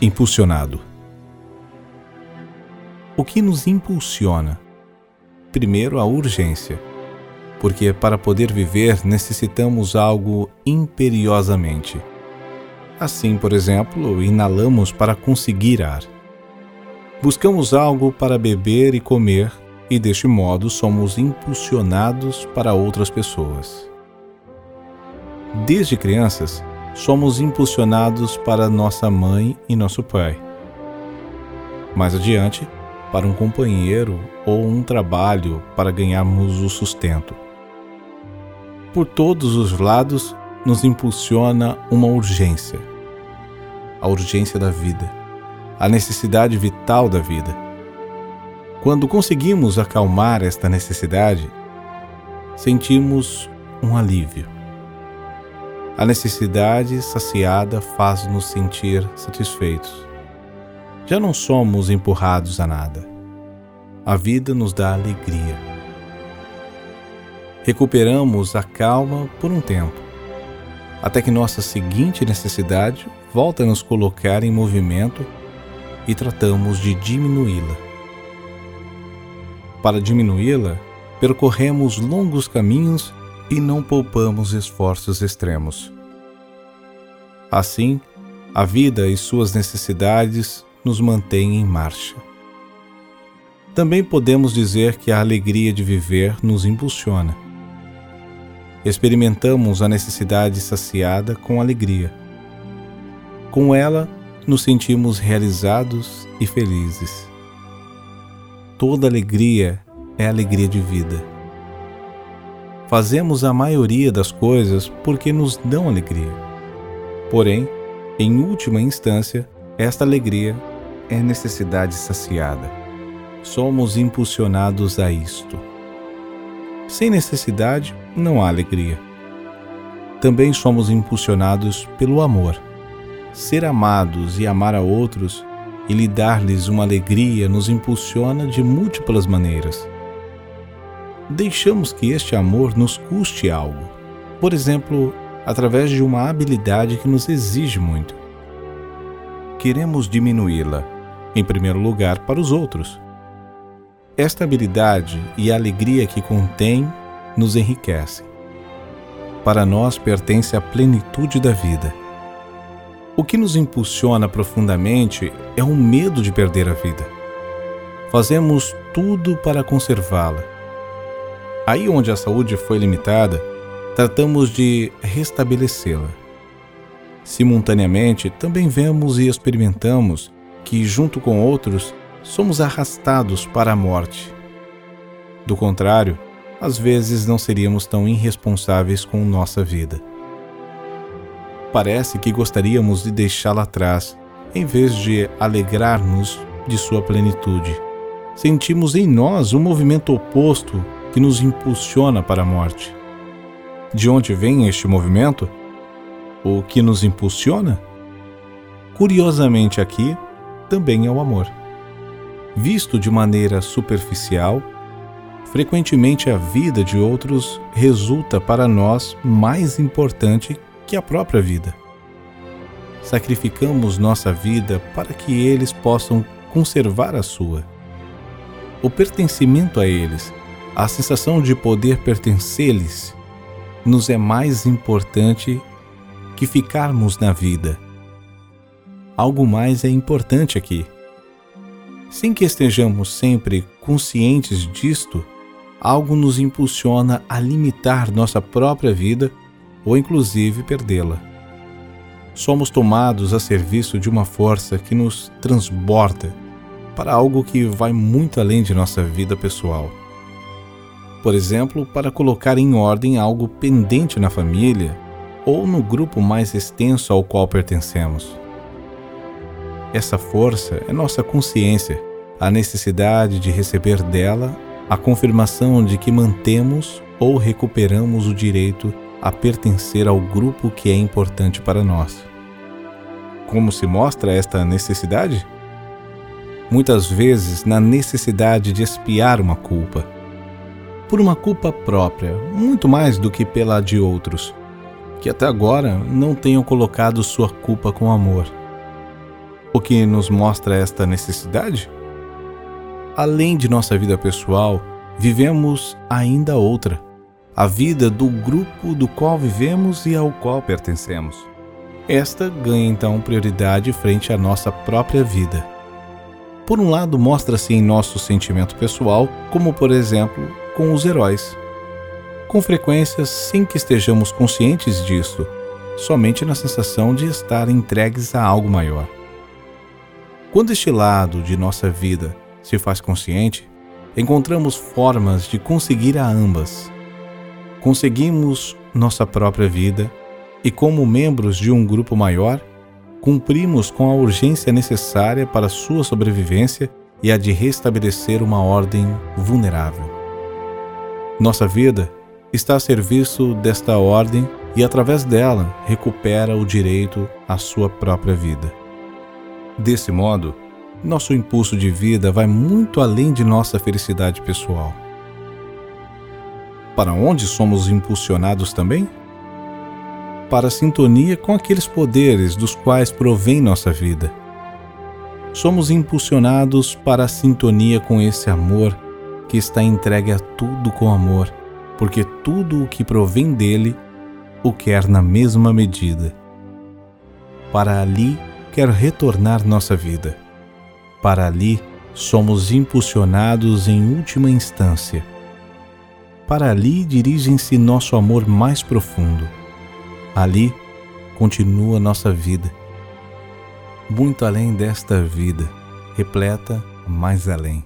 Impulsionado. O que nos impulsiona? Primeiro, a urgência, porque para poder viver necessitamos algo imperiosamente. Assim, por exemplo, inalamos para conseguir ar. Buscamos algo para beber e comer, e deste modo somos impulsionados para outras pessoas. Desde crianças, somos impulsionados para nossa mãe e nosso pai. Mais adiante, para um companheiro ou um trabalho para ganharmos o sustento. Por todos os lados nos impulsiona uma urgência. A urgência da vida, a necessidade vital da vida. Quando conseguimos acalmar esta necessidade, sentimos um alívio. A necessidade saciada faz-nos sentir satisfeitos. Já não somos empurrados a nada. A vida nos dá alegria. Recuperamos a calma por um tempo, até que nossa seguinte necessidade volta a nos colocar em movimento e tratamos de diminuí-la. Para diminuí-la, percorremos longos caminhos e não poupamos esforços extremos. Assim, a vida e suas necessidades nos mantêm em marcha. Também podemos dizer que a alegria de viver nos impulsiona. Experimentamos a necessidade saciada com alegria. Com ela, nos sentimos realizados e felizes. Toda alegria é alegria de vida fazemos a maioria das coisas porque nos dão alegria. Porém, em última instância, esta alegria é necessidade saciada. Somos impulsionados a isto. Sem necessidade, não há alegria. Também somos impulsionados pelo amor. Ser amados e amar a outros e lhe dar-lhes uma alegria nos impulsiona de múltiplas maneiras deixamos que este amor nos custe algo. Por exemplo, através de uma habilidade que nos exige muito. Queremos diminuí-la, em primeiro lugar, para os outros. Esta habilidade e a alegria que contém nos enriquecem. Para nós pertence a plenitude da vida. O que nos impulsiona profundamente é o medo de perder a vida. Fazemos tudo para conservá-la Aí onde a saúde foi limitada, tratamos de restabelecê-la. Simultaneamente, também vemos e experimentamos que, junto com outros, somos arrastados para a morte. Do contrário, às vezes não seríamos tão irresponsáveis com nossa vida. Parece que gostaríamos de deixá-la atrás, em vez de alegrar-nos de sua plenitude. Sentimos em nós um movimento oposto que nos impulsiona para a morte. De onde vem este movimento? O que nos impulsiona? Curiosamente, aqui também é o amor. Visto de maneira superficial, frequentemente a vida de outros resulta para nós mais importante que a própria vida. Sacrificamos nossa vida para que eles possam conservar a sua. O pertencimento a eles a sensação de poder pertencer-lhes nos é mais importante que ficarmos na vida. Algo mais é importante aqui. Sem que estejamos sempre conscientes disto, algo nos impulsiona a limitar nossa própria vida ou inclusive perdê-la. Somos tomados a serviço de uma força que nos transborda para algo que vai muito além de nossa vida pessoal por exemplo, para colocar em ordem algo pendente na família ou no grupo mais extenso ao qual pertencemos. Essa força é nossa consciência, a necessidade de receber dela a confirmação de que mantemos ou recuperamos o direito a pertencer ao grupo que é importante para nós. Como se mostra esta necessidade? Muitas vezes na necessidade de expiar uma culpa por uma culpa própria, muito mais do que pela de outros, que até agora não tenham colocado sua culpa com amor. o que nos mostra esta necessidade? Além de nossa vida pessoal, vivemos ainda outra, a vida do grupo do qual vivemos e ao qual pertencemos. Esta ganha então prioridade frente à nossa própria vida. Por um lado, mostra-se em nosso sentimento pessoal, como por exemplo com os heróis. Com frequência, sem que estejamos conscientes disto, somente na sensação de estar entregues a algo maior. Quando este lado de nossa vida se faz consciente, encontramos formas de conseguir a ambas. Conseguimos nossa própria vida e, como membros de um grupo maior, cumprimos com a urgência necessária para sua sobrevivência e a de restabelecer uma ordem vulnerável. Nossa vida está a serviço desta ordem e, através dela, recupera o direito à sua própria vida. Desse modo, nosso impulso de vida vai muito além de nossa felicidade pessoal. Para onde somos impulsionados também? Para a sintonia com aqueles poderes dos quais provém nossa vida. Somos impulsionados para a sintonia com esse amor que está entregue a tudo com amor, porque tudo o que provém dele o quer na mesma medida. Para ali quer retornar nossa vida. Para ali somos impulsionados em última instância. Para ali dirigem-se nosso amor mais profundo. Ali continua nossa vida. Muito além desta vida, repleta mais além.